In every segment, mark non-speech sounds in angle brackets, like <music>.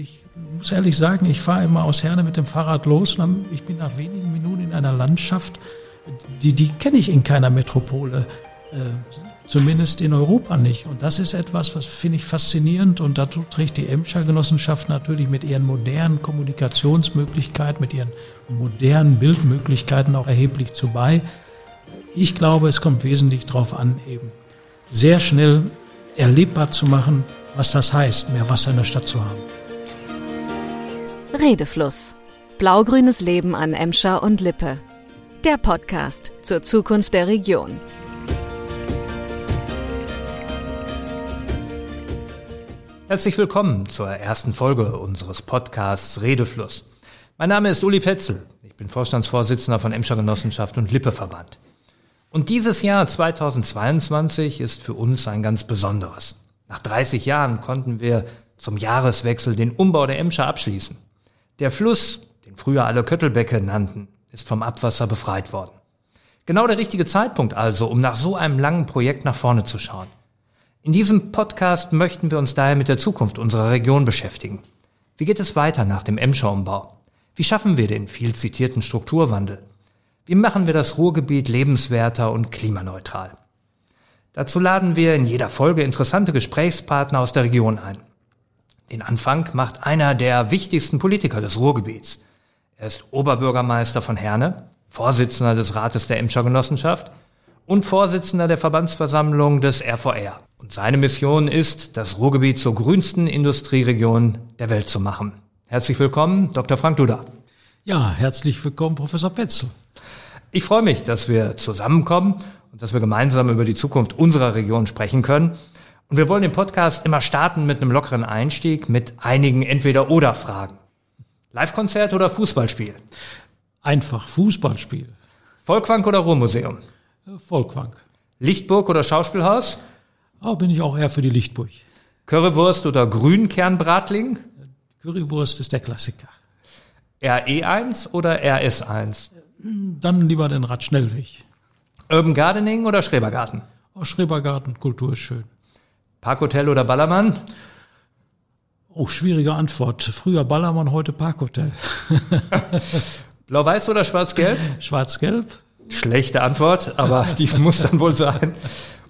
Ich muss ehrlich sagen, ich fahre immer aus Herne mit dem Fahrrad los und ich bin nach wenigen Minuten in einer Landschaft, die, die kenne ich in keiner Metropole. Äh, zumindest in Europa nicht. Und das ist etwas, was finde ich faszinierend und dazu trägt die Emscher Genossenschaft natürlich mit ihren modernen Kommunikationsmöglichkeiten, mit ihren modernen Bildmöglichkeiten auch erheblich zu bei. Ich glaube, es kommt wesentlich darauf an, eben sehr schnell erlebbar zu machen, was das heißt, mehr Wasser in der Stadt zu haben. Redefluss. Blaugrünes Leben an Emscher und Lippe. Der Podcast zur Zukunft der Region. Herzlich willkommen zur ersten Folge unseres Podcasts Redefluss. Mein Name ist Uli Petzel. Ich bin Vorstandsvorsitzender von Emscher Genossenschaft und Lippeverband. Und dieses Jahr 2022 ist für uns ein ganz besonderes. Nach 30 Jahren konnten wir zum Jahreswechsel den Umbau der Emscher abschließen. Der Fluss, den früher alle Köttelbecke nannten, ist vom Abwasser befreit worden. Genau der richtige Zeitpunkt also, um nach so einem langen Projekt nach vorne zu schauen. In diesem Podcast möchten wir uns daher mit der Zukunft unserer Region beschäftigen. Wie geht es weiter nach dem Emscher-Umbau? Wie schaffen wir den viel zitierten Strukturwandel? Wie machen wir das Ruhrgebiet lebenswerter und klimaneutral? Dazu laden wir in jeder Folge interessante Gesprächspartner aus der Region ein. Den Anfang macht einer der wichtigsten Politiker des Ruhrgebiets. Er ist Oberbürgermeister von Herne, Vorsitzender des Rates der Emscher Genossenschaft und Vorsitzender der Verbandsversammlung des RVR. Und seine Mission ist, das Ruhrgebiet zur grünsten Industrieregion der Welt zu machen. Herzlich willkommen, Dr. Frank Duda. Ja, herzlich willkommen, Professor Petzel. Ich freue mich, dass wir zusammenkommen und dass wir gemeinsam über die Zukunft unserer Region sprechen können. Und wir wollen den Podcast immer starten mit einem lockeren Einstieg, mit einigen Entweder-Oder-Fragen. Live-Konzert oder Fußballspiel? Einfach Fußballspiel. Volkwang oder Ruhrmuseum? Volkwang. Lichtburg oder Schauspielhaus? Oh, bin ich auch eher für die Lichtburg. Currywurst oder Grünkernbratling? Currywurst ist der Klassiker. RE1 oder RS1? Dann lieber den Radschnellweg. Urban Gardening oder Schrebergarten? Oh, Schrebergarten, Kultur ist schön. Parkhotel oder Ballermann? Oh, schwierige Antwort. Früher Ballermann, heute Parkhotel. <laughs> Blau-Weiß oder Schwarz-Gelb? Schwarz-Gelb. Schlechte Antwort, aber die <laughs> muss dann wohl sein.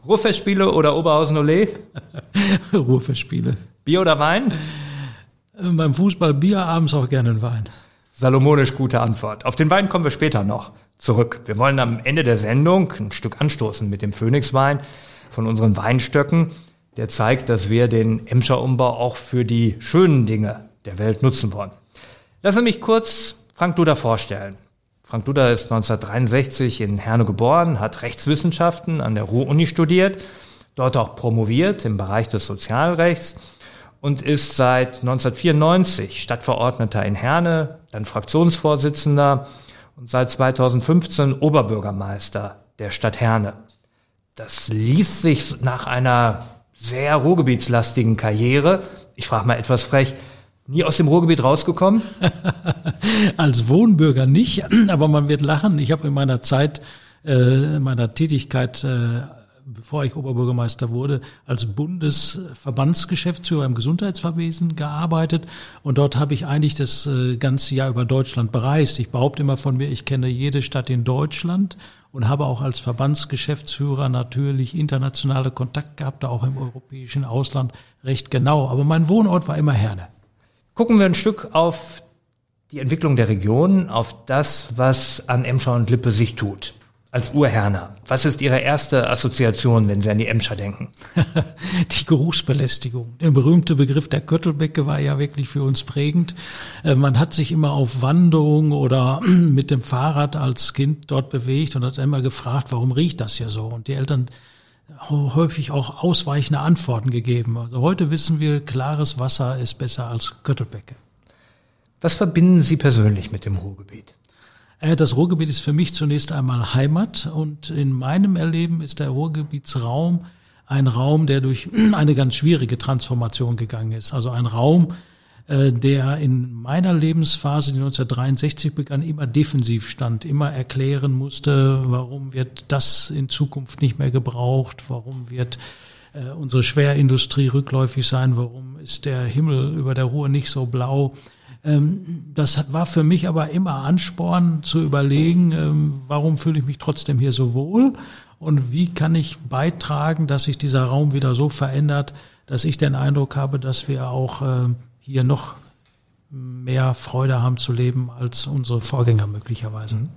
Ruhrfestspiele oder Oberhausen-Ole? <laughs> Ruhrfestspiele. Bier oder Wein? Äh, beim Fußball Bier, abends auch gerne ein Wein. Salomonisch gute Antwort. Auf den Wein kommen wir später noch zurück. Wir wollen am Ende der Sendung ein Stück anstoßen mit dem Phoenix-Wein von unseren Weinstöcken. Der zeigt, dass wir den Emscher Umbau auch für die schönen Dinge der Welt nutzen wollen. Lasse mich kurz Frank Duda vorstellen. Frank Duda ist 1963 in Herne geboren, hat Rechtswissenschaften an der Ruhr-Uni studiert, dort auch promoviert im Bereich des Sozialrechts und ist seit 1994 Stadtverordneter in Herne, dann Fraktionsvorsitzender und seit 2015 Oberbürgermeister der Stadt Herne. Das liest sich nach einer sehr ruhrgebietslastigen Karriere. Ich frage mal etwas frech, Nie aus dem Ruhrgebiet rausgekommen? <laughs> Als Wohnbürger nicht, <clears throat> aber man wird lachen. Ich habe in meiner Zeit, äh, meiner Tätigkeit, äh, bevor ich Oberbürgermeister wurde, als Bundesverbandsgeschäftsführer im Gesundheitsverwesen gearbeitet. Und dort habe ich eigentlich das äh, ganze Jahr über Deutschland bereist. Ich behaupte immer von mir, ich kenne jede Stadt in Deutschland und habe auch als Verbandsgeschäftsführer natürlich internationale Kontakte gehabt, auch im europäischen Ausland recht genau. Aber mein Wohnort war immer Herne. Gucken wir ein Stück auf die Entwicklung der Region, auf das, was an Emscher und Lippe sich tut. Als Urherner, was ist Ihre erste Assoziation, wenn Sie an die Emscher denken? <laughs> die Geruchsbelästigung. Der berühmte Begriff der Köttelbecke war ja wirklich für uns prägend. Äh, man hat sich immer auf Wanderung oder <clears throat> mit dem Fahrrad als Kind dort bewegt und hat immer gefragt, warum riecht das hier so? Und die Eltern häufig auch ausweichende Antworten gegeben. Also heute wissen wir, klares Wasser ist besser als Göttelbecke. Was verbinden Sie persönlich mit dem Ruhrgebiet? Äh, das Ruhrgebiet ist für mich zunächst einmal Heimat und in meinem Erleben ist der Ruhrgebietsraum ein Raum, der durch <clears throat> eine ganz schwierige Transformation gegangen ist. Also ein Raum, äh, der in meiner Lebensphase, die 1963 begann, immer defensiv stand, immer erklären musste, warum wird das in Zukunft nicht mehr gebraucht, warum wird äh, unsere Schwerindustrie rückläufig sein? Warum ist der Himmel über der Ruhr nicht so blau? Ähm, das war für mich aber immer Ansporn zu überlegen, ähm, warum fühle ich mich trotzdem hier so wohl und wie kann ich beitragen, dass sich dieser Raum wieder so verändert, dass ich den Eindruck habe, dass wir auch äh, hier noch mehr Freude haben zu leben als unsere Vorgänger möglicherweise. Mhm.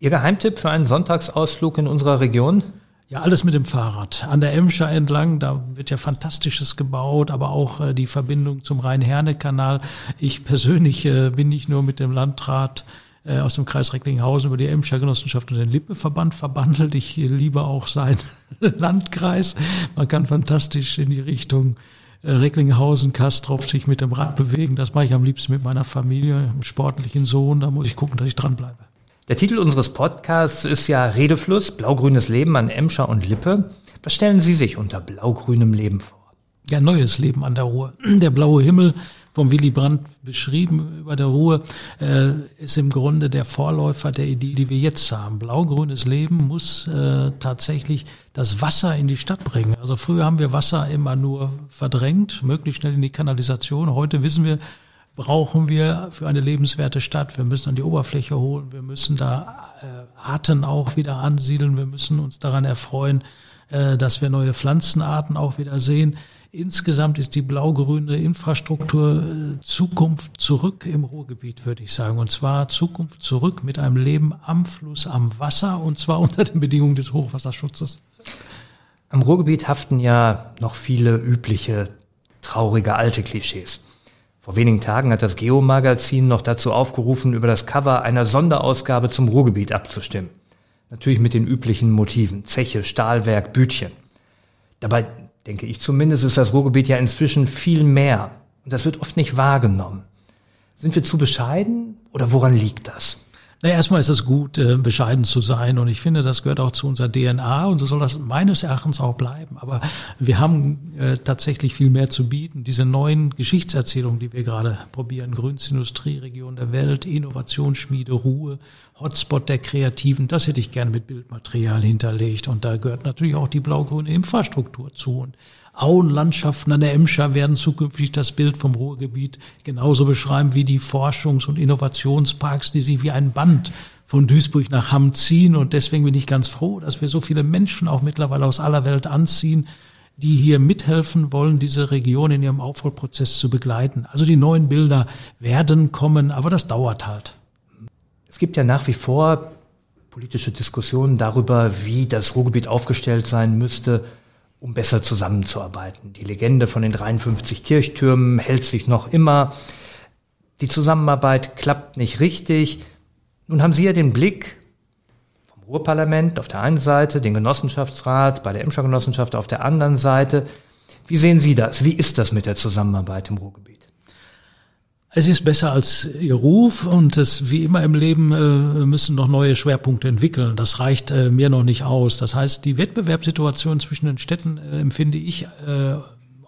Ihr Geheimtipp für einen Sonntagsausflug in unserer Region? Ja, alles mit dem Fahrrad. An der Emscher entlang, da wird ja Fantastisches gebaut, aber auch äh, die Verbindung zum Rhein-Herne-Kanal. Ich persönlich äh, bin nicht nur mit dem Landrat äh, aus dem Kreis Recklinghausen über die Emscher Genossenschaft und den Lippeverband verbandelt. Ich liebe auch seinen <laughs> Landkreis. Man kann fantastisch in die Richtung äh, Recklinghausen, Kastrop sich mit dem Rad bewegen. Das mache ich am liebsten mit meiner Familie, einem sportlichen Sohn. Da muss ich gucken, dass ich dranbleibe. Der Titel unseres Podcasts ist ja Redefluss, blau-grünes Leben an Emscher und Lippe. Was stellen Sie sich unter blau-grünem Leben vor? Ja, neues Leben an der Ruhr. <clears throat> Der blaue Himmel, vom Willy Brandt beschrieben über der Ruhr, äh, ist im Grunde der Vorläufer der Idee, die wir jetzt haben. Blau-grünes Leben muss äh, tatsächlich das Wasser in die Stadt bringen. Also früher haben wir Wasser immer nur verdrängt, möglichst schnell in die Kanalisation. Heute wissen wir, brauchen wir für eine lebenswerte Stadt. Wir müssen an die Oberfläche holen, wir müssen da äh, Arten auch wieder ansiedeln, wir müssen uns daran erfreuen, äh, dass wir neue Pflanzenarten auch wieder sehen. Insgesamt ist die blau-grüne Infrastruktur äh, Zukunft zurück im Ruhrgebiet, würde ich sagen. Und zwar Zukunft zurück mit einem Leben am Fluss, am Wasser und zwar <laughs> unter den Bedingungen des Hochwasserschutzes. Am Ruhrgebiet haften ja noch viele übliche, traurige alte Klischees. Vor wenigen Tagen hat das Geo-Magazin noch dazu aufgerufen, über das Cover einer Sonderausgabe zum Ruhrgebiet abzustimmen. Natürlich mit den üblichen Motiven. Zeche, Stahlwerk, Bütchen. Dabei, denke ich zumindest, ist das Ruhrgebiet ja inzwischen viel mehr. Und das wird oft nicht wahrgenommen. Sind wir zu bescheiden oder woran liegt das? Na, erstmal ist es gut, äh, bescheiden zu sein und ich finde, das gehört auch zu unserer DNA und so soll das meines Erachtens auch bleiben. Aber wir haben äh, tatsächlich viel mehr zu bieten. Diese neuen Geschichtserzählungen, die wir gerade probieren, grünste Industrieregion der Welt, Innovationsschmiede, Ruhe, Hotspot der Kreativen, das hätte ich gerne mit Bildmaterial hinterlegt und da gehört natürlich auch die blau-grüne Infrastruktur zu. Und Auenlandschaften an der Emscher werden zukünftig das Bild vom Ruhrgebiet genauso beschreiben wie die Forschungs- und Innovationsparks, die sich wie ein Band von Duisburg nach Hamm ziehen. Und deswegen bin ich ganz froh, dass wir so viele Menschen auch mittlerweile aus aller Welt anziehen, die hier mithelfen wollen, diese Region in ihrem Aufholprozess zu begleiten. Also die neuen Bilder werden kommen, aber das dauert halt. Es gibt ja nach wie vor politische Diskussionen darüber, wie das Ruhrgebiet aufgestellt sein müsste, um besser zusammenzuarbeiten. Die Legende von den 53 Kirchtürmen hält sich noch immer. Die Zusammenarbeit klappt nicht richtig. Nun haben Sie ja den Blick vom Ruhrparlament auf der einen Seite, den Genossenschaftsrat bei der Emscher Genossenschaft auf der anderen Seite. Wie sehen Sie das? Wie ist das mit der Zusammenarbeit im Ruhrgebiet? Es ist besser als ihr Ruf und es wie immer im Leben äh, müssen noch neue Schwerpunkte entwickeln. Das reicht äh, mir noch nicht aus. Das heißt, die Wettbewerbssituation zwischen den Städten äh, empfinde ich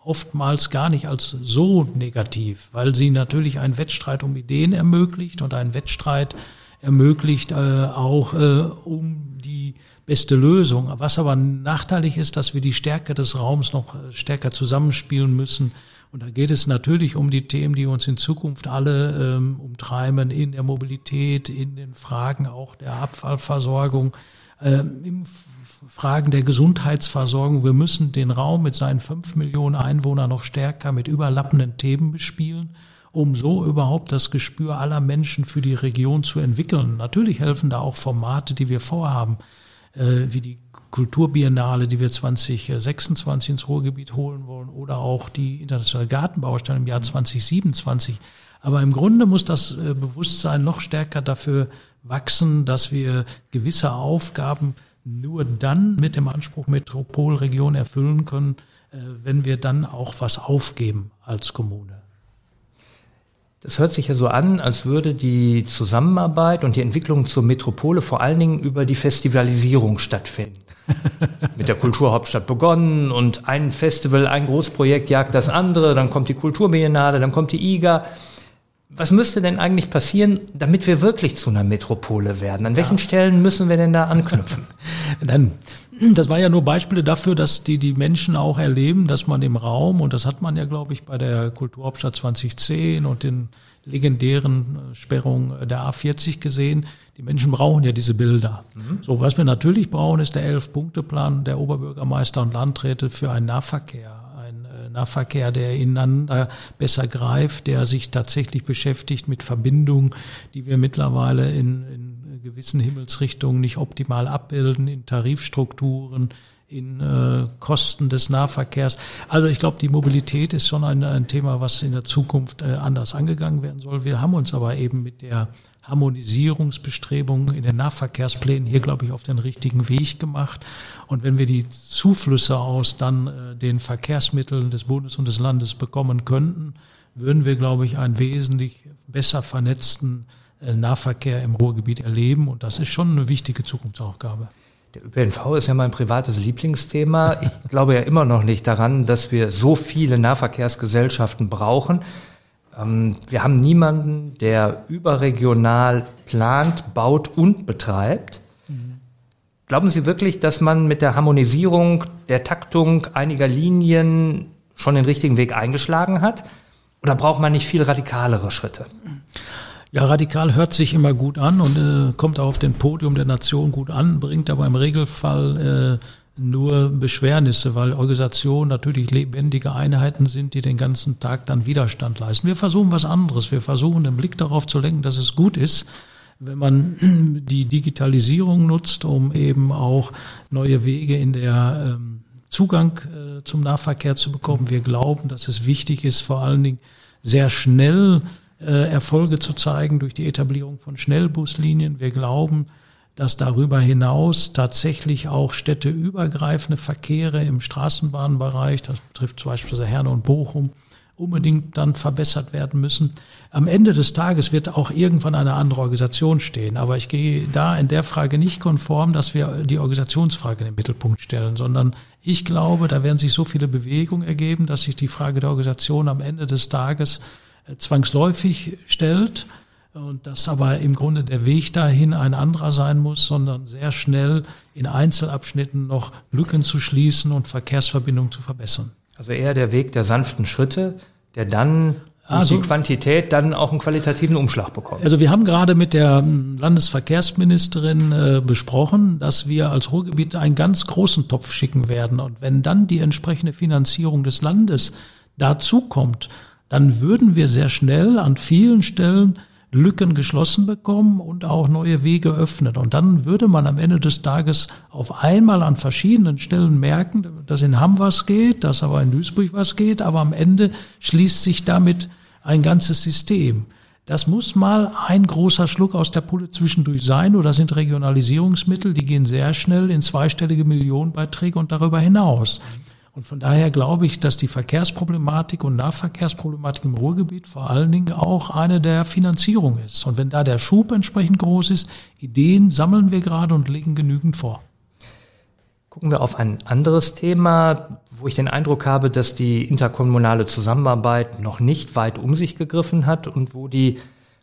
oftmals gar nicht als so negativ, weil sie natürlich einen Wettstreit um Ideen ermöglicht und einen Wettstreit ermöglicht auch um die beste Lösung. Was aber nachteilig ist, dass wir die Stärke des Raums noch stärker zusammenspielen müssen und da geht es natürlich um die Themen, die uns in Zukunft alle ähm, umtreiben, in der Mobilität, in den Fragen auch der Abfallversorgung, ähm, in Fragen der Gesundheitsversorgung. Wir müssen den Raum mit seinen fünf Millionen Einwohnern noch stärker mit überlappenden Themen bespielen um so überhaupt das Gespür aller Menschen für die Region zu entwickeln. Natürlich helfen da auch Formate, die wir vorhaben, äh, wie die Kulturbiennale, die wir 2026 ins Ruhrgebiet holen wollen, oder auch die internationale Gartenbausteine im Jahr 2027. Aber im Grunde muss das äh, Bewusstsein noch stärker dafür wachsen, dass wir gewisse Aufgaben nur dann mit dem Anspruch Metropolregion erfüllen können, äh, wenn wir dann auch was aufgeben als Kommune. Das hört sich ja so an, als würde die Zusammenarbeit und die Entwicklung zur Metropole vor allen Dingen über die Festivalisierung stattfinden. <laughs> Mit der Kulturhauptstadt begonnen und ein Festival, ein Großprojekt jagt das andere, dann kommt die Kulturbiennale, dann kommt die IGA. Was müsste denn eigentlich passieren, damit wir wirklich zu einer Metropole werden? An welchen ja. Stellen müssen wir denn da anknüpfen? <laughs> Dann das war ja nur Beispiele dafür, dass die, die Menschen auch erleben, dass man im Raum, und das hat man ja, glaube ich, bei der Kulturhauptstadt 2010 und den legendären äh, Sperrungen der A40 gesehen, die Menschen brauchen ja diese Bilder. Mhm. So, was wir natürlich brauchen, ist der Elf-Punkte-Plan der Oberbürgermeister und Landräte für einen Nahverkehr. Ein äh, Nahverkehr, der ineinander besser greift, der sich tatsächlich beschäftigt mit Verbindungen, die wir mittlerweile in, in gewissen Himmelsrichtungen nicht optimal abbilden, in Tarifstrukturen, in äh, Kosten des Nahverkehrs. Also ich glaube, die Mobilität ist schon ein, ein Thema, was in der Zukunft äh, anders angegangen werden soll. Wir haben uns aber eben mit der Harmonisierungsbestrebungen in den Nahverkehrsplänen hier, glaube ich, auf den richtigen Weg gemacht. Und wenn wir die Zuflüsse aus dann äh, den Verkehrsmitteln des Bundes und des Landes bekommen könnten, würden wir, glaube ich, einen wesentlich besser vernetzten Nahverkehr im Ruhrgebiet erleben. Und das ist schon eine wichtige Zukunftsaufgabe. Der ÖPNV ist ja mein privates Lieblingsthema. Ich <laughs> glaube ja immer noch nicht daran, dass wir so viele Nahverkehrsgesellschaften brauchen. Ähm, wir haben niemanden, der überregional plant, baut und betreibt. Glauben Sie wirklich, dass man mit der Harmonisierung der Taktung einiger Linien schon den richtigen Weg eingeschlagen hat? Oder braucht man nicht viel radikalere Schritte? Ja, radikal hört sich immer gut an und äh, kommt auch auf den Podium der Nation gut an, bringt aber im Regelfall äh, nur Beschwernisse, weil Organisationen natürlich lebendige Einheiten sind, die den ganzen Tag dann Widerstand leisten. Wir versuchen was anderes. Wir versuchen den Blick darauf zu lenken, dass es gut ist, wenn man <clears throat> die Digitalisierung nutzt, um eben auch neue Wege in der ähm, Zugang äh, zum Nahverkehr zu bekommen. Wir glauben, dass es wichtig ist, vor allen Dingen sehr schnell Erfolge zu zeigen durch die Etablierung von Schnellbuslinien. Wir glauben, dass darüber hinaus tatsächlich auch städteübergreifende Verkehre im Straßenbahnbereich, das betrifft zum Beispiel Herne und Bochum, unbedingt dann verbessert werden müssen. Am Ende des Tages wird auch irgendwann eine andere Organisation stehen. Aber ich gehe da in der Frage nicht konform, dass wir die Organisationsfrage in den Mittelpunkt stellen, sondern ich glaube, da werden sich so viele Bewegungen ergeben, dass sich die Frage der Organisation am Ende des Tages zwangsläufig stellt und dass aber im Grunde der Weg dahin ein anderer sein muss, sondern sehr schnell in Einzelabschnitten noch Lücken zu schließen und Verkehrsverbindungen zu verbessern. Also eher der Weg der sanften Schritte, der dann also, die Quantität dann auch einen qualitativen Umschlag bekommt. Also wir haben gerade mit der Landesverkehrsministerin äh, besprochen, dass wir als Ruhrgebiet einen ganz großen Topf schicken werden. Und wenn dann die entsprechende Finanzierung des Landes dazukommt, dann würden wir sehr schnell an vielen Stellen Lücken geschlossen bekommen und auch neue Wege öffnen. Und dann würde man am Ende des Tages auf einmal an verschiedenen Stellen merken, dass in Hamm was geht, dass aber in Duisburg was geht, aber am Ende schließt sich damit ein ganzes System. Das muss mal ein großer Schluck aus der Pulle zwischendurch sein, oder sind Regionalisierungsmittel, die gehen sehr schnell in zweistellige Millionenbeiträge und darüber hinaus. Und von daher glaube ich, dass die Verkehrsproblematik und Nahverkehrsproblematik im Ruhrgebiet vor allen Dingen auch eine der Finanzierung ist. Und wenn da der Schub entsprechend groß ist, Ideen sammeln wir gerade und legen genügend vor. Gucken wir auf ein anderes Thema, wo ich den Eindruck habe, dass die interkommunale Zusammenarbeit noch nicht weit um sich gegriffen hat und wo die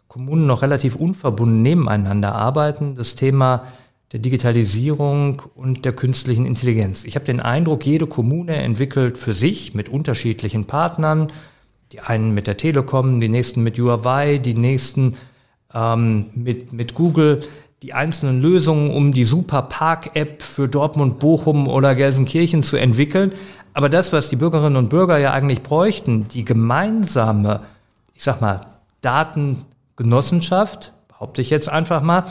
Kommunen noch relativ unverbunden nebeneinander arbeiten. Das Thema der Digitalisierung und der künstlichen Intelligenz. Ich habe den Eindruck, jede Kommune entwickelt für sich mit unterschiedlichen Partnern, die einen mit der Telekom, die nächsten mit Huawei, die nächsten ähm, mit, mit Google, die einzelnen Lösungen, um die Super Park-App für Dortmund, Bochum oder Gelsenkirchen zu entwickeln. Aber das, was die Bürgerinnen und Bürger ja eigentlich bräuchten, die gemeinsame, ich sag mal, Datengenossenschaft, behaupte ich jetzt einfach mal,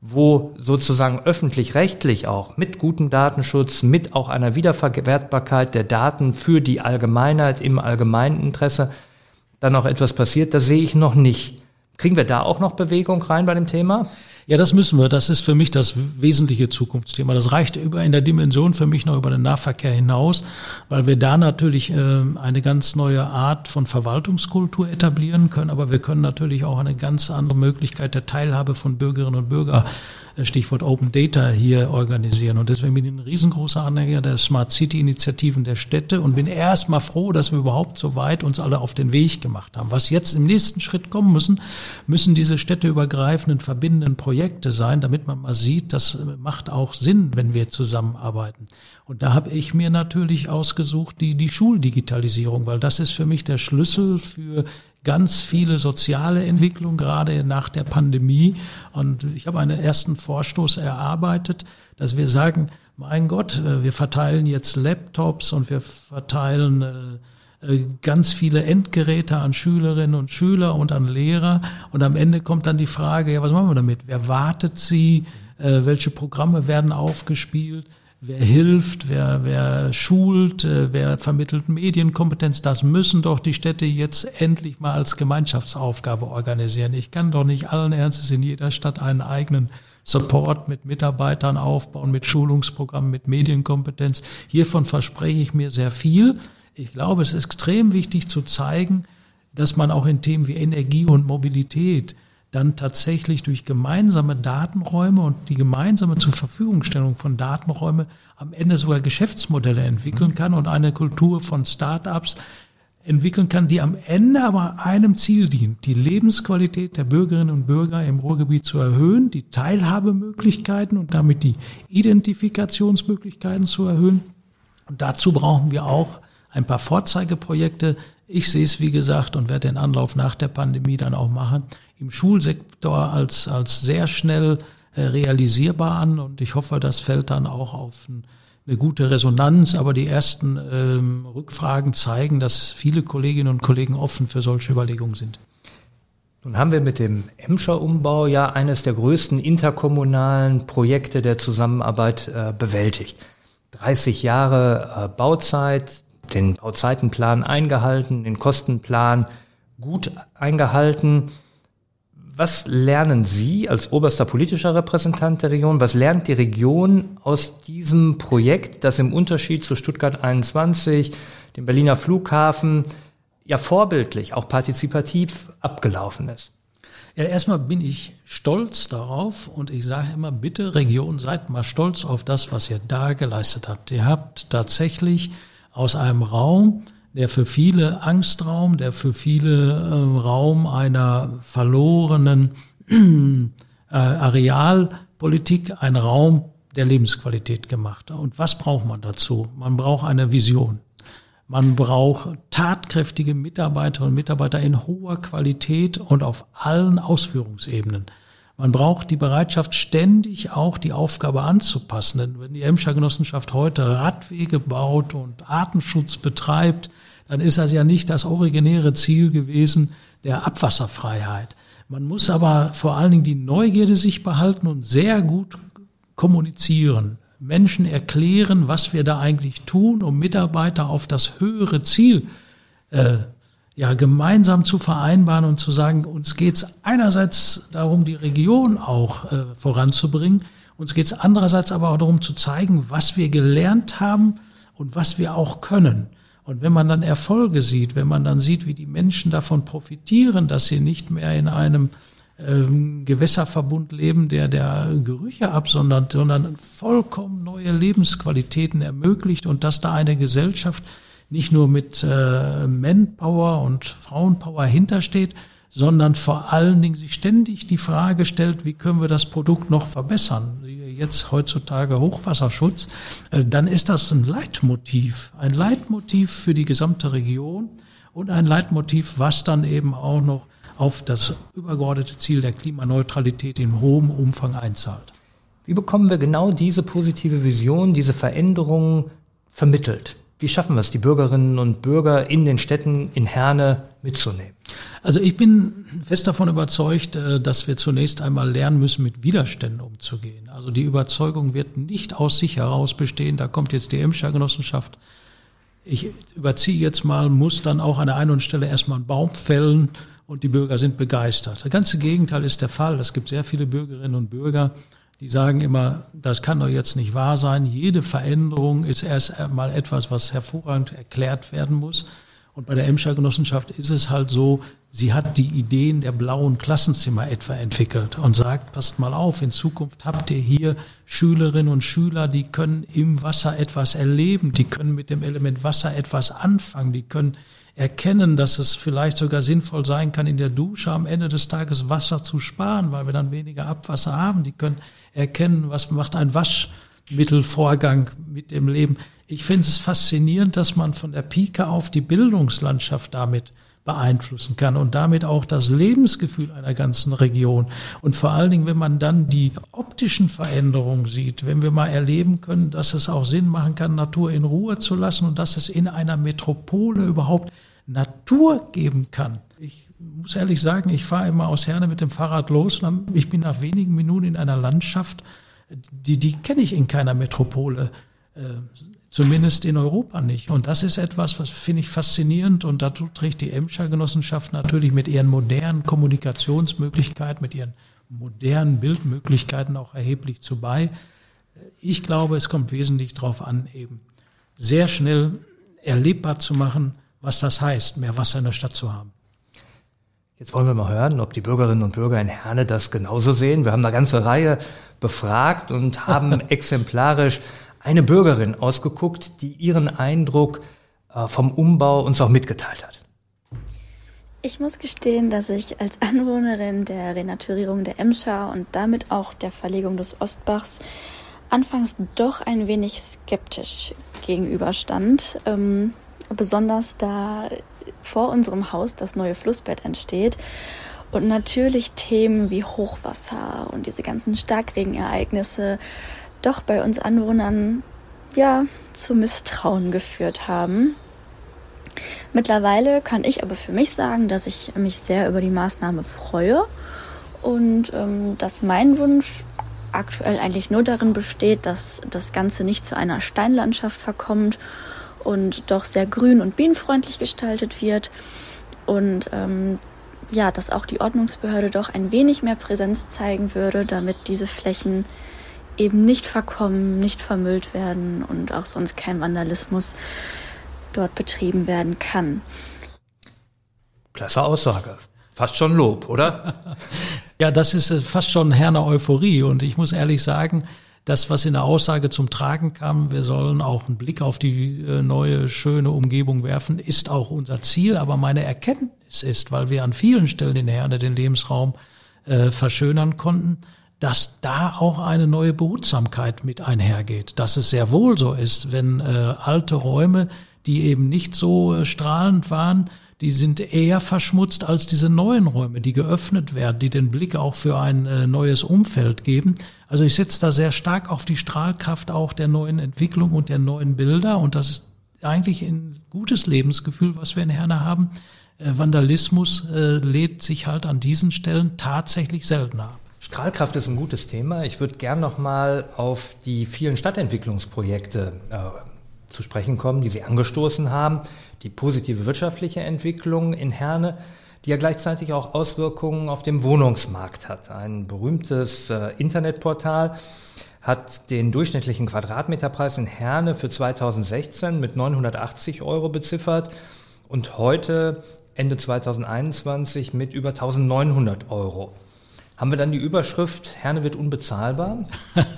wo sozusagen öffentlich-rechtlich auch mit gutem Datenschutz, mit auch einer Wiederverwertbarkeit der Daten für die Allgemeinheit im allgemeinen Interesse dann auch etwas passiert, das sehe ich noch nicht. Kriegen wir da auch noch Bewegung rein bei dem Thema? Ja, das müssen wir. Das ist für mich das wesentliche Zukunftsthema. Das reicht über in der Dimension für mich noch über den Nahverkehr hinaus, weil wir da natürlich äh, eine ganz neue Art von Verwaltungskultur etablieren können. Aber wir können natürlich auch eine ganz andere Möglichkeit der Teilhabe von Bürgerinnen und Bürgern äh, Stichwort Open Data hier organisieren. Und deswegen bin ich ein riesengroßer Anhänger der Smart City Initiativen der Städte und bin erstmal froh, dass wir überhaupt so weit uns alle auf den Weg gemacht haben. Was jetzt im nächsten Schritt kommen müssen, müssen diese städteübergreifenden verbindenden Projekte Projekte sein, damit man mal sieht, das macht auch Sinn, wenn wir zusammenarbeiten. Und da habe ich mir natürlich ausgesucht die, die Schuldigitalisierung, weil das ist für mich der Schlüssel für ganz viele soziale Entwicklungen, gerade nach der Pandemie. Und ich habe einen ersten Vorstoß erarbeitet, dass wir sagen, mein Gott, äh, wir verteilen jetzt Laptops und wir verteilen äh, ganz viele Endgeräte an Schülerinnen und Schüler und an Lehrer. Und am Ende kommt dann die Frage, ja, was machen wir damit? Wer wartet sie? Welche Programme werden aufgespielt? Wer hilft, wer, wer schult, äh, wer vermittelt Medienkompetenz, das müssen doch die Städte jetzt endlich mal als Gemeinschaftsaufgabe organisieren. Ich kann doch nicht allen Ernstes in jeder Stadt einen eigenen Support mit Mitarbeitern aufbauen, mit Schulungsprogrammen, mit Medienkompetenz. Hiervon verspreche ich mir sehr viel. Ich glaube, es ist extrem wichtig zu zeigen, dass man auch in Themen wie Energie und Mobilität dann tatsächlich durch gemeinsame Datenräume und die gemeinsame zur Verfügungstellung von Datenräume am Ende sogar Geschäftsmodelle entwickeln kann und eine Kultur von Start-ups entwickeln kann, die am Ende aber einem Ziel dient, die Lebensqualität der Bürgerinnen und Bürger im Ruhrgebiet zu erhöhen, die Teilhabemöglichkeiten und damit die Identifikationsmöglichkeiten zu erhöhen. Und dazu brauchen wir auch ein paar Vorzeigeprojekte. Ich sehe es, wie gesagt, und werde den Anlauf nach der Pandemie dann auch machen, im Schulsektor als, als sehr schnell äh, realisierbar an und ich hoffe, das fällt dann auch auf ein, eine gute Resonanz. Aber die ersten ähm, Rückfragen zeigen, dass viele Kolleginnen und Kollegen offen für solche Überlegungen sind. Nun haben wir mit dem Emscher Umbau ja eines der größten interkommunalen Projekte der Zusammenarbeit äh, bewältigt. 30 Jahre äh, Bauzeit, den Bauzeitenplan eingehalten, den Kostenplan gut eingehalten. Was lernen Sie als oberster politischer Repräsentant der Region? Was lernt die Region aus diesem Projekt, das im Unterschied zu Stuttgart 21, dem Berliner Flughafen, ja vorbildlich, auch partizipativ abgelaufen ist? Ja, erstmal bin ich stolz darauf und ich sage immer, bitte Region, seid mal stolz auf das, was ihr da geleistet habt. Ihr habt tatsächlich aus einem Raum, der für viele Angstraum, der für viele äh, Raum einer verlorenen äh, Arealpolitik, ein Raum der Lebensqualität gemacht. Und was braucht man dazu? Man braucht eine Vision. Man braucht tatkräftige Mitarbeiterinnen und Mitarbeiter in hoher Qualität und auf allen Ausführungsebenen. Man braucht die Bereitschaft, ständig auch die Aufgabe anzupassen. Denn wenn die Emscher Genossenschaft heute Radwege baut und Artenschutz betreibt, dann ist das ja nicht das originäre Ziel gewesen der Abwasserfreiheit. Man muss aber vor allen Dingen die Neugierde sich behalten und sehr gut kommunizieren. Menschen erklären, was wir da eigentlich tun, um Mitarbeiter auf das höhere Ziel äh, ja, gemeinsam zu vereinbaren und zu sagen, uns geht es einerseits darum, die Region auch äh, voranzubringen, uns geht es andererseits aber auch darum zu zeigen, was wir gelernt haben und was wir auch können. Und wenn man dann Erfolge sieht, wenn man dann sieht, wie die Menschen davon profitieren, dass sie nicht mehr in einem ähm, Gewässerverbund leben, der der Gerüche absondert, sondern vollkommen neue Lebensqualitäten ermöglicht und dass da eine Gesellschaft nicht nur mit äh, Manpower und Frauenpower hintersteht, sondern vor allen Dingen sich ständig die Frage stellt, wie können wir das Produkt noch verbessern? Jetzt heutzutage Hochwasserschutz, äh, dann ist das ein Leitmotiv, ein Leitmotiv für die gesamte Region und ein Leitmotiv, was dann eben auch noch auf das übergeordnete Ziel der Klimaneutralität in hohem Umfang einzahlt. Wie bekommen wir genau diese positive Vision, diese Veränderungen vermittelt? Wie schaffen wir es, die Bürgerinnen und Bürger in den Städten in Herne mitzunehmen? Also ich bin fest davon überzeugt, äh, dass wir zunächst einmal lernen müssen, mit Widerständen umzugehen. Also die Überzeugung wird nicht aus sich heraus bestehen, da kommt jetzt die Emscher Genossenschaft. Ich überziehe jetzt mal, muss dann auch an der einen Stelle erstmal einen Baum fällen und die Bürger sind begeistert. Das ganze Gegenteil ist der Fall. Es gibt sehr viele Bürgerinnen und Bürger, die sagen immer, das kann doch jetzt nicht wahr sein. Jede Veränderung ist erst einmal etwas, was hervorragend erklärt werden muss. Und bei der Emscher Genossenschaft ist es halt so, sie hat die Ideen der blauen Klassenzimmer etwa entwickelt und sagt, passt mal auf, in Zukunft habt ihr hier Schülerinnen und Schüler, die können im Wasser etwas erleben, die können mit dem Element Wasser etwas anfangen, die können erkennen, dass es vielleicht sogar sinnvoll sein kann, in der Dusche am Ende des Tages Wasser zu sparen, weil wir dann weniger Abwasser haben. Die können erkennen, was macht ein Waschmittelvorgang mit dem Leben. Ich finde es faszinierend, dass man von der Pike auf die Bildungslandschaft damit beeinflussen kann und damit auch das Lebensgefühl einer ganzen Region. Und vor allen Dingen, wenn man dann die optischen Veränderungen sieht, wenn wir mal erleben können, dass es auch Sinn machen kann, Natur in Ruhe zu lassen und dass es in einer Metropole überhaupt Natur geben kann. Ich muss ehrlich sagen, ich fahre immer aus Herne mit dem Fahrrad los und ich bin nach wenigen Minuten in einer Landschaft, die, die kenne ich in keiner Metropole. Äh, zumindest in Europa nicht. Und das ist etwas, was finde ich faszinierend. Und dazu trägt die Emscher Genossenschaft natürlich mit ihren modernen Kommunikationsmöglichkeiten, mit ihren modernen Bildmöglichkeiten auch erheblich zu bei. Ich glaube, es kommt wesentlich darauf an, eben sehr schnell erlebbar zu machen, was das heißt, mehr Wasser in der Stadt zu haben. Jetzt wollen wir mal hören, ob die Bürgerinnen und Bürger in Herne das genauso sehen. Wir haben eine ganze Reihe befragt und haben <laughs> exemplarisch eine Bürgerin ausgeguckt, die ihren Eindruck äh, vom Umbau uns auch mitgeteilt hat. Ich muss gestehen, dass ich als Anwohnerin der Renaturierung der Emscher und damit auch der Verlegung des Ostbachs anfangs doch ein wenig skeptisch gegenüberstand. Ähm, besonders da vor unserem Haus das neue Flussbett entsteht und natürlich Themen wie Hochwasser und diese ganzen Starkregenereignisse doch bei uns Anwohnern ja zu Misstrauen geführt haben. Mittlerweile kann ich aber für mich sagen, dass ich mich sehr über die Maßnahme freue und ähm, dass mein Wunsch aktuell eigentlich nur darin besteht, dass das Ganze nicht zu einer Steinlandschaft verkommt und doch sehr grün und bienenfreundlich gestaltet wird und ähm, ja, dass auch die Ordnungsbehörde doch ein wenig mehr Präsenz zeigen würde, damit diese Flächen eben nicht verkommen, nicht vermüllt werden und auch sonst kein Vandalismus dort betrieben werden kann. Klasse Aussage. Fast schon Lob, oder? <laughs> ja, das ist äh, fast schon Herne Euphorie. Und ich muss ehrlich sagen, das, was in der Aussage zum Tragen kam, wir sollen auch einen Blick auf die äh, neue, schöne Umgebung werfen, ist auch unser Ziel. Aber meine Erkenntnis ist, weil wir an vielen Stellen in Herne den Lebensraum äh, verschönern konnten, dass da auch eine neue Behutsamkeit mit einhergeht. Dass es sehr wohl so ist, wenn äh, alte Räume, die eben nicht so äh, strahlend waren, die sind eher verschmutzt als diese neuen Räume, die geöffnet werden, die den Blick auch für ein äh, neues Umfeld geben. Also ich setze da sehr stark auf die Strahlkraft auch der neuen Entwicklung und der neuen Bilder und das ist eigentlich ein gutes Lebensgefühl, was wir in Herne haben. Äh, Vandalismus äh, lädt sich halt an diesen Stellen tatsächlich seltener ab. Strahlkraft ist ein gutes Thema. Ich würde gern noch mal auf die vielen Stadtentwicklungsprojekte äh, zu sprechen kommen, die Sie angestoßen haben. Die positive wirtschaftliche Entwicklung in Herne, die ja gleichzeitig auch Auswirkungen auf dem Wohnungsmarkt hat. Ein berühmtes äh, Internetportal hat den durchschnittlichen Quadratmeterpreis in Herne für 2016 mit 980 Euro beziffert und heute Ende 2021 mit über 1900 Euro. Haben wir dann die Überschrift Herne wird unbezahlbar? <laughs>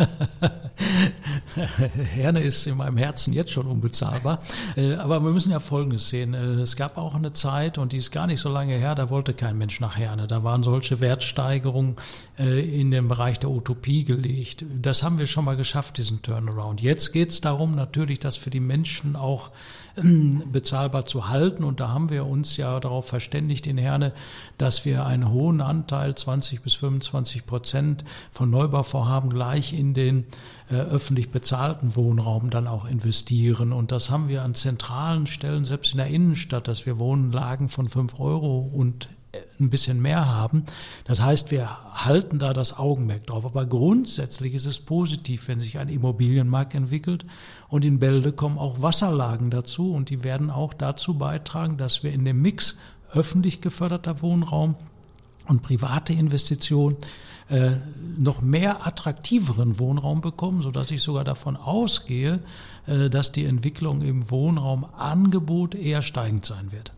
Herne ist in meinem Herzen jetzt schon unbezahlbar. Äh, aber wir müssen ja Folgendes sehen. Äh, es gab auch eine Zeit, und die ist gar nicht so lange her, da wollte kein Mensch nach Herne. Da waren solche Wertsteigerungen äh, in den Bereich der Utopie gelegt. Das haben wir schon mal geschafft, diesen Turnaround. Jetzt geht es darum, natürlich, das für die Menschen auch bezahlbar zu halten. Und da haben wir uns ja darauf verständigt in Herne, dass wir einen hohen Anteil, 20 bis 25 Prozent von Neubauvorhaben gleich in den äh, öffentlich bezahlten Wohnraum dann auch investieren. Und das haben wir an zentralen Stellen, selbst in der Innenstadt, dass wir Wohnlagen von 5 Euro und ein bisschen mehr haben. Das heißt, wir halten da das Augenmerk drauf. Aber grundsätzlich ist es positiv, wenn sich ein Immobilienmarkt entwickelt. Und in Bälde kommen auch Wasserlagen dazu. Und die werden auch dazu beitragen, dass wir in dem Mix öffentlich geförderter Wohnraum und private Investitionen äh, noch mehr attraktiveren Wohnraum bekommen, sodass ich sogar davon ausgehe, äh, dass die Entwicklung im Wohnraumangebot eher steigend sein wird.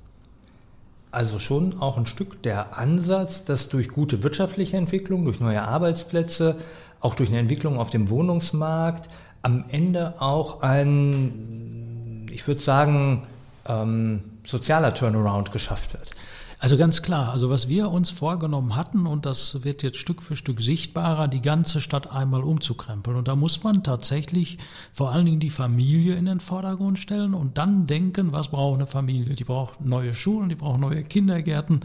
Also schon auch ein Stück der Ansatz, dass durch gute wirtschaftliche Entwicklung, durch neue Arbeitsplätze, auch durch eine Entwicklung auf dem Wohnungsmarkt am Ende auch ein, ich würde sagen, ähm, sozialer Turnaround geschafft wird. Also ganz klar, also was wir uns vorgenommen hatten, und das wird jetzt Stück für Stück sichtbarer, die ganze Stadt einmal umzukrempeln. Und da muss man tatsächlich vor allen Dingen die Familie in den Vordergrund stellen und dann denken, was braucht eine Familie? Die braucht neue Schulen, die braucht neue Kindergärten,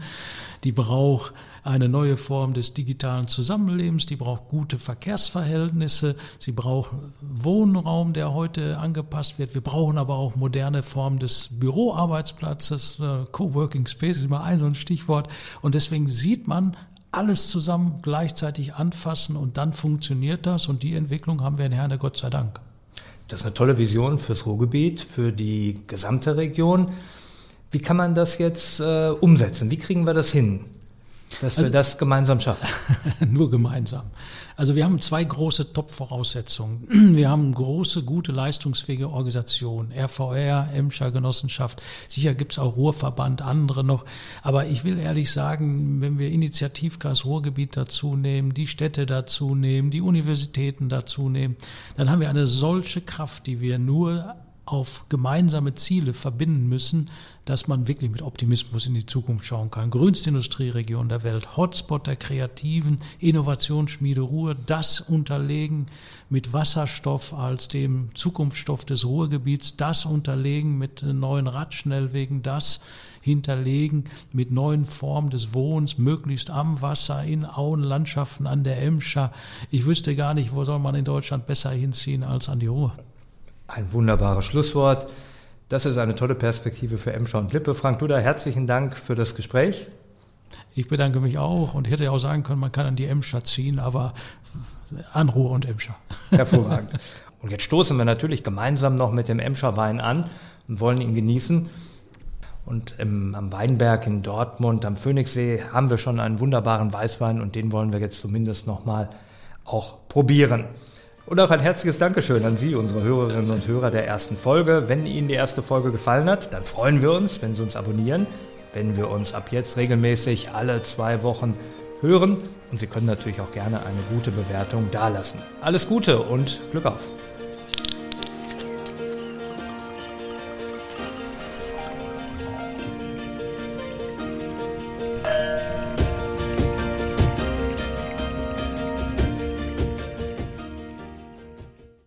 die braucht eine neue Form des digitalen Zusammenlebens, die braucht gute Verkehrsverhältnisse, sie braucht Wohnraum, der heute angepasst wird. Wir brauchen aber auch moderne Formen des Büroarbeitsplatzes, äh, Coworking Space ist immer ein so ein Stichwort. Und deswegen sieht man, alles zusammen gleichzeitig anfassen und dann funktioniert das. Und die Entwicklung haben wir in Herne Gott sei Dank. Das ist eine tolle Vision fürs Ruhrgebiet, für die gesamte Region. Wie kann man das jetzt äh, umsetzen? Wie kriegen wir das hin? Dass wir also, das gemeinsam schaffen. <laughs> Nur gemeinsam. Also wir haben zwei große Top-Voraussetzungen. <clears throat> Wir haben große, gute, leistungsfähige Organisationen, RVR, Emscher Genossenschaft. Sicher gibt's auch Ruhrverband, andere noch. Aber ich will ehrlich sagen, wenn wir Initiativkreis Ruhrgebiet dazu nehmen, die Städte dazu nehmen, die Universitäten dazu nehmen, dann haben wir eine solche Kraft, die wir nur auf gemeinsame Ziele verbinden müssen, dass man wirklich mit Optimismus in die Zukunft schauen kann. Grünste Industrieregion der Welt, Hotspot der Kreativen, Innovationsschmiede Ruhr, das unterlegen mit Wasserstoff als dem Zukunftsstoff des Ruhrgebiets, das unterlegen mit neuen Radschnellwegen, das hinterlegen mit neuen Formen des Wohnens, möglichst am Wasser, in Auenlandschaften, an der Emscher. Ich wüsste gar nicht, wo soll man in Deutschland besser hinziehen als an die Ruhr. Ein wunderbares Schlusswort. Das ist eine tolle Perspektive für Emscher und Lippe. Frank Duda, herzlichen Dank für das Gespräch. Ich bedanke mich auch und hätte ja auch sagen können, man kann an die Emscher ziehen, aber an Ruhr und Emscher. Hervorragend. Und jetzt stoßen wir natürlich gemeinsam noch mit dem Emscher Wein an und wollen ihn genießen. Und im, am Weinberg in Dortmund, am Phoenixsee, haben wir schon einen wunderbaren Weißwein und den wollen wir jetzt zumindest nochmal auch probieren. Und auch ein herzliches Dankeschön an Sie, unsere Hörerinnen und Hörer der ersten Folge. Wenn Ihnen die erste Folge gefallen hat, dann freuen wir uns, wenn Sie uns abonnieren, wenn wir uns ab jetzt regelmäßig alle zwei Wochen hören. Und Sie können natürlich auch gerne eine gute Bewertung dalassen. Alles Gute und Glück auf!